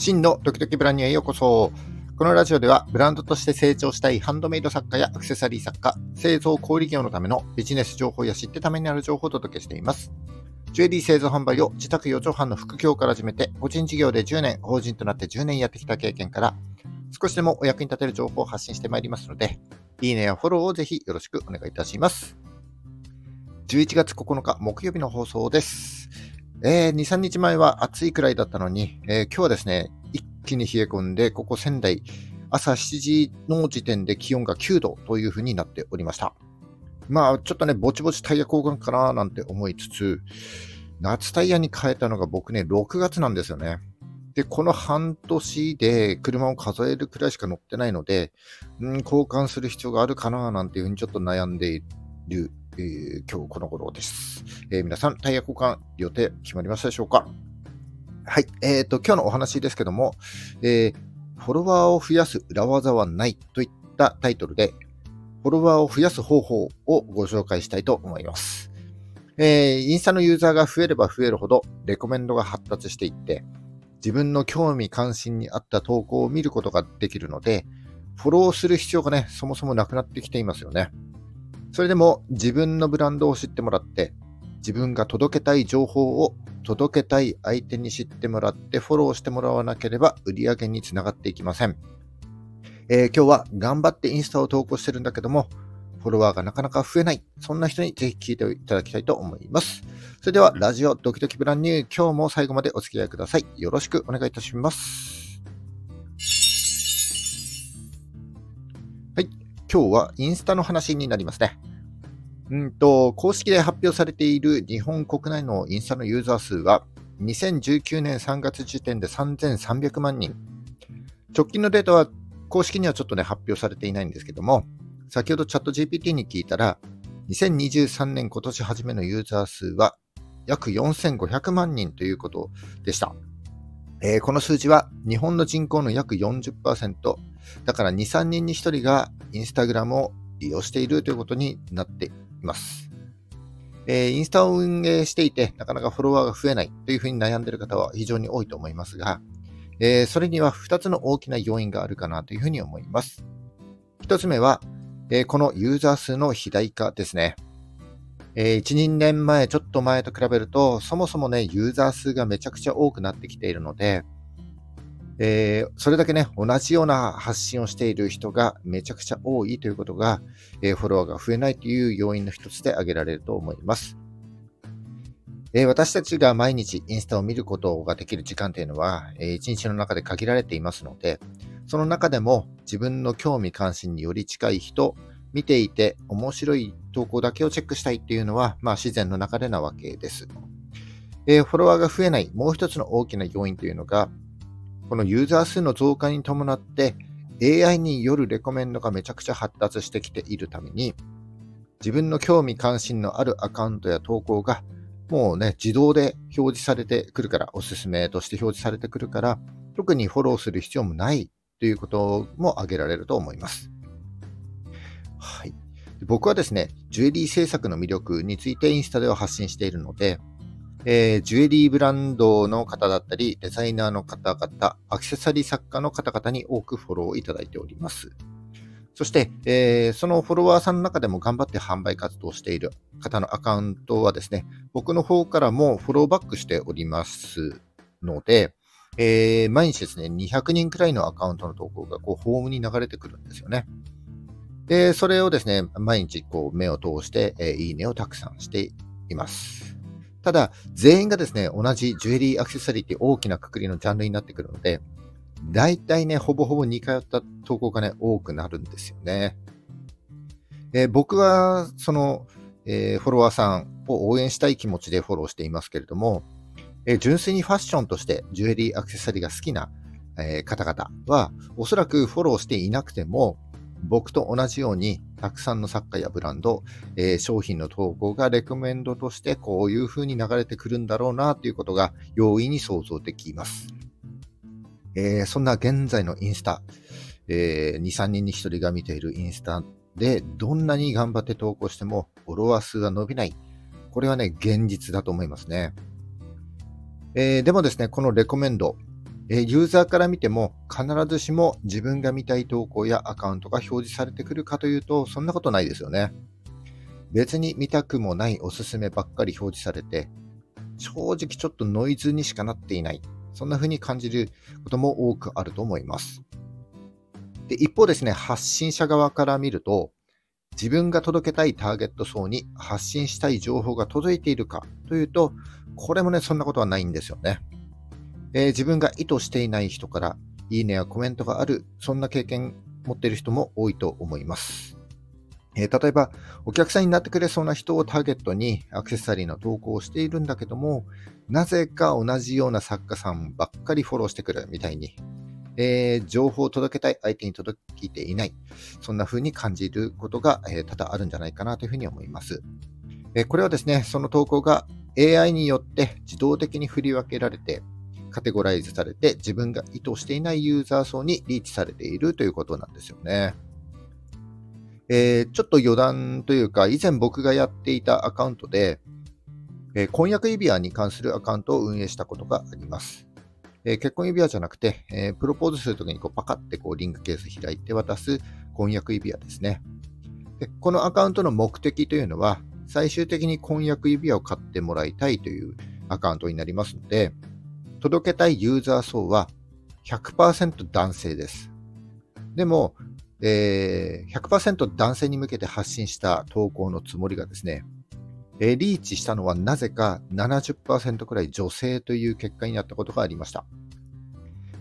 真のドキドキブランニュへようこそ。このラジオではブランドとして成長したいハンドメイド作家やアクセサリー作家、製造小売業のためのビジネス情報や知ってためになる情報をお届けしています。ジュエリー製造販売を自宅4畳半の副業から始めて、個人事業で10年、法人となって10年やってきた経験から、少しでもお役に立てる情報を発信してまいりますので、いいねやフォローをぜひよろしくお願いいたします。11月9日木曜日の放送です。えー、2、3日前は暑いくらいだったのに、えー、今日はですね、気に冷え込んで、ここ仙台、朝7時の時点で気温が9度という風になっておりました。まあ、ちょっとね、ぼちぼちタイヤ交換かななんて思いつつ、夏タイヤに変えたのが僕ね、6月なんですよね。で、この半年で車を数えるくらいしか乗ってないので、うん、交換する必要があるかななんていうふうにちょっと悩んでいるえー、今日この頃です、えー、皆さん、タイヤ交換予定決まりましたでしょうか？はい。えっ、ー、と、今日のお話ですけども、えフォロワーを増やす裏技はないといったタイトルで、フォロワーを増やす方法をご紹介したいと思います。えインスタのユーザーが増えれば増えるほど、レコメンドが発達していって、自分の興味関心に合った投稿を見ることができるので、フォローする必要がね、そもそもなくなってきていますよね。それでも自分のブランドを知ってもらって、自分が届けたい情報を届けたい相手に知ってもらってフォローしてもらわなければ売り上げにつながっていきません。えー、今日は頑張ってインスタを投稿してるんだけども、フォロワーがなかなか増えない。そんな人にぜひ聞いていただきたいと思います。それでは、ラジオドキドキブランニュー、今日も最後までお付き合いください。よろしくお願いいたします。はい。今日はインスタの話になりますね。んと、公式で発表されている日本国内のインスタのユーザー数は、2019年3月時点で3300万人。直近のデータは公式にはちょっとね、発表されていないんですけども、先ほどチャット GPT に聞いたら、2023年今年初めのユーザー数は約4500万人ということでした。えー、この数字は日本の人口の約40%、だから2、3人に1人がインスタグラムを利用しているということになっています。えー、インスタを運営していて、なかなかフォロワーが増えないというふうに悩んでいる方は非常に多いと思いますが、えー、それには2つの大きな要因があるかなというふうに思います。1つ目は、えー、このユーザー数の肥大化ですね。えー、1、2年前、ちょっと前と比べると、そもそもね、ユーザー数がめちゃくちゃ多くなってきているので、えー、それだけね、同じような発信をしている人がめちゃくちゃ多いということが、えー、フォロワーが増えないという要因の一つで挙げられると思います。えー、私たちが毎日インスタを見ることができる時間というのは、えー、一日の中で限られていますので、その中でも自分の興味関心により近い人、見ていて面白い投稿だけをチェックしたいっていうのは、まあ自然の中でなわけです。えー、フォロワーが増えないもう一つの大きな要因というのが、このユーザー数の増加に伴って AI によるレコメンドがめちゃくちゃ発達してきているために、自分の興味関心のあるアカウントや投稿がもうね、自動で表示されてくるから、おすすめとして表示されてくるから、特にフォローする必要もないということも挙げられると思います。はい。僕はですね、ジュエリー制作の魅力についてインスタでは発信しているので、えー、ジュエリーブランドの方だったり、デザイナーの方々、アクセサリー作家の方々に多くフォローをいただいております。そして、えー、そのフォロワーさんの中でも頑張って販売活動している方のアカウントはですね、僕の方からもフォローバックしておりますので、えー、毎日ですね、200人くらいのアカウントの投稿がこうホームに流れてくるんですよね。で、それをですね、毎日こう目を通して、えー、いいねをたくさんしています。ただ、全員がですね、同じジュエリーアクセサリーって大きなくくりのジャンルになってくるので、大体ね、ほぼほぼ似通った投稿がね、多くなるんですよね。えー、僕は、その、えー、フォロワーさんを応援したい気持ちでフォローしていますけれども、えー、純粋にファッションとしてジュエリーアクセサリーが好きな、え方々は、おそらくフォローしていなくても、僕と同じようにたくさんの作家やブランド、えー、商品の投稿がレコメンドとしてこういう風に流れてくるんだろうなということが容易に想像できます。えー、そんな現在のインスタ、えー、2、3人に1人が見ているインスタでどんなに頑張って投稿してもフォロワー数は伸びない。これはね、現実だと思いますね。えー、でもですね、このレコメンド、えユーザーから見ても必ずしも自分が見たい投稿やアカウントが表示されてくるかというと、そんなことないですよね。別に見たくもないおすすめばっかり表示されて、正直ちょっとノイズにしかなっていない。そんな風に感じることも多くあると思います。で一方ですね、発信者側から見ると、自分が届けたいターゲット層に発信したい情報が届いているかというと、これもね、そんなことはないんですよね。えー、自分が意図していない人から、いいねやコメントがある、そんな経験持っている人も多いと思います。えー、例えば、お客さんになってくれそうな人をターゲットにアクセサリーの投稿をしているんだけども、なぜか同じような作家さんばっかりフォローしてくるみたいに、えー、情報を届けたい相手に届いていない、そんな風に感じることが、えー、多々あるんじゃないかなというふうに思います。えー、これはですね、その投稿が AI によって自動的に振り分けられて、カテゴライズされて自分が意図していないユーザー層にリーチされているということなんですよね。えー、ちょっと余談というか、以前僕がやっていたアカウントで、えー、婚約指輪に関するアカウントを運営したことがあります。えー、結婚指輪じゃなくて、えプロポーズするときにこうパカってこうリンクケース開いて渡す婚約指輪ですねで。このアカウントの目的というのは、最終的に婚約指輪を買ってもらいたいというアカウントになりますので、届けたいユーザー層は100%男性です。でも、えー、100%男性に向けて発信した投稿のつもりがですね、え、リーチしたのはなぜか70%くらい女性という結果になったことがありました。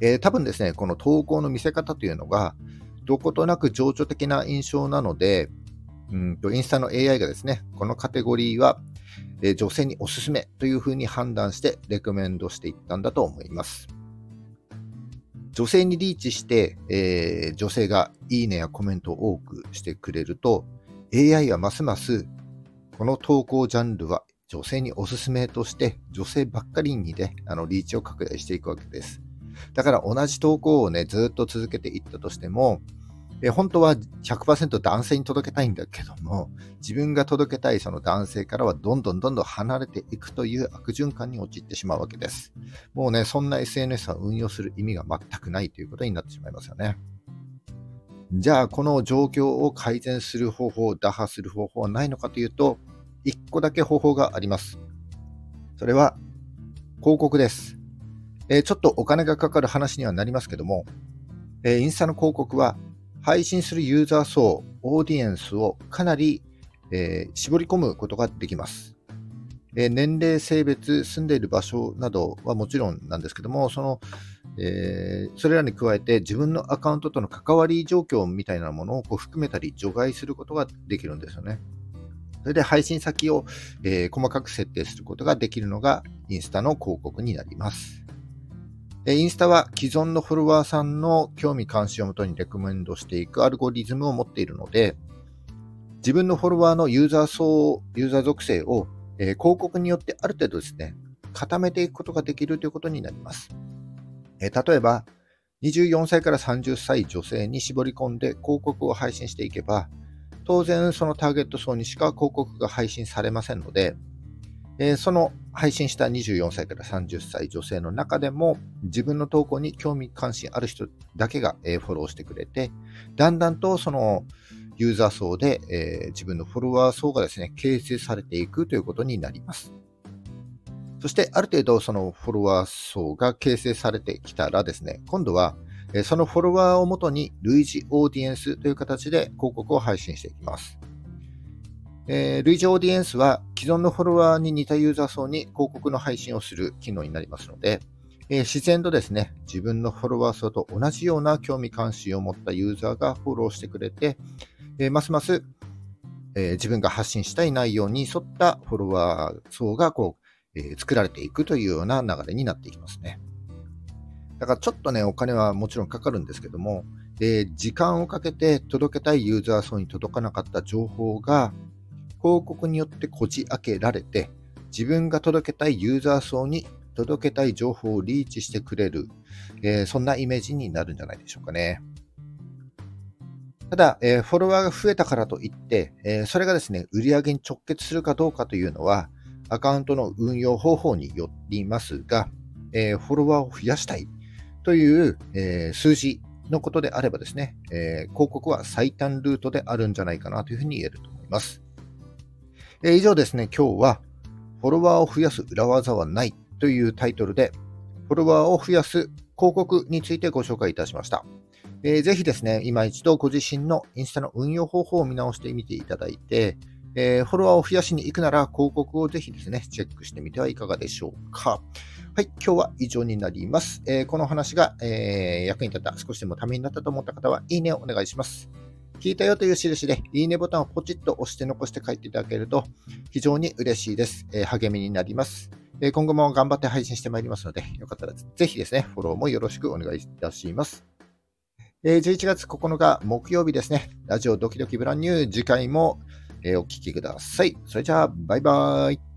えー、多分ですね、この投稿の見せ方というのが、どことなく情緒的な印象なので、うんとインスタの AI がですね、このカテゴリーは、え、女性におすすめというふうに判断してレコメンドしていったんだと思います。女性にリーチして、えー、女性がいいねやコメントを多くしてくれると、AI はますますこの投稿ジャンルは女性におすすめとして女性ばっかりにね、あのリーチを拡大していくわけです。だから同じ投稿をね、ずっと続けていったとしても、え本当は100%男性に届けたいんだけども、自分が届けたいその男性からはどんどんどんどん離れていくという悪循環に陥ってしまうわけです。もうね、そんな SNS は運用する意味が全くないということになってしまいますよね。じゃあ、この状況を改善する方法、打破する方法はないのかというと、1個だけ方法があります。それは、広告です。えー、ちょっとお金がかかる話にはなりますけども、えー、インスタの広告は配信するユーザー層、オーディエンスをかなり、えー、絞り込むことができます。え、年齢、性別、住んでいる場所などはもちろんなんですけども、その、えー、それらに加えて自分のアカウントとの関わり状況みたいなものをこう含めたり除外することができるんですよね。それで配信先を、えー、細かく設定することができるのがインスタの広告になります。インスタは既存のフォロワーさんの興味関心をもとにレコメンドしていくアルゴリズムを持っているので、自分のフォロワーのユーザー層、ユーザー属性を、え、広告によってある程度ですね、固めていくことができるということになります。え、例えば、24歳から30歳女性に絞り込んで広告を配信していけば、当然そのターゲット層にしか広告が配信されませんので、えー、その配信した24歳から30歳女性の中でも自分の投稿に興味関心ある人だけが、えー、フォローしてくれて、だんだんとそのユーザー層で、えー、自分のフォロワー層がですね、形成されていくということになります。そしてある程度そのフォロワー層が形成されてきたらですね、今度はそのフォロワーをもとに類似オーディエンスという形で広告を配信していきます。えー、類似オーディエンスは既存のフォロワーに似たユーザー層に広告の配信をする機能になりますので、えー、自然とですね、自分のフォロワー層と同じような興味関心を持ったユーザーがフォローしてくれて、えー、ますます、え自分が発信したい内容に沿ったフォロワー層がこう、え作られていくというような流れになっていきますね。だからちょっとね、お金はもちろんかかるんですけども、え時間をかけて届けたいユーザー層に届かなかった情報が、広告によってこじ開けられて、自分が届けたいユーザー層に届けたい情報をリーチしてくれる、えー、そんなイメージになるんじゃないでしょうかね。ただ、えー、フォロワーが増えたからといって、えー、それがですね、売り上げに直結するかどうかというのは、アカウントの運用方法によりますが、えフォロワーを増やしたいという、え、数字のことであればですね、え、広告は最短ルートであるんじゃないかなというふうに言えると思います。え、以上ですね、今日はフォロワーを増やす裏技はないというタイトルで、フォロワーを増やす広告についてご紹介いたしました。えー、ぜひですね、今一度ご自身のインスタの運用方法を見直してみていただいて、えー、フォロワーを増やしに行くなら広告をぜひですね、チェックしてみてはいかがでしょうか。はい、今日は以上になります。えー、この話が、えー、役に立った、少しでもためになったと思った方は、いいねをお願いします。聞いたよという印で、いいねボタンをポチッと押して残して書いていただけると、非常に嬉しいです。えー、励みになります。え今後も頑張って配信してまいりますので、よかったらぜひですね、フォローもよろしくお願いいたします。え11月9日木曜日ですね、ラジオドキドキブランニュー、次回も、えお聴きください。それじゃあ、バイバーイ。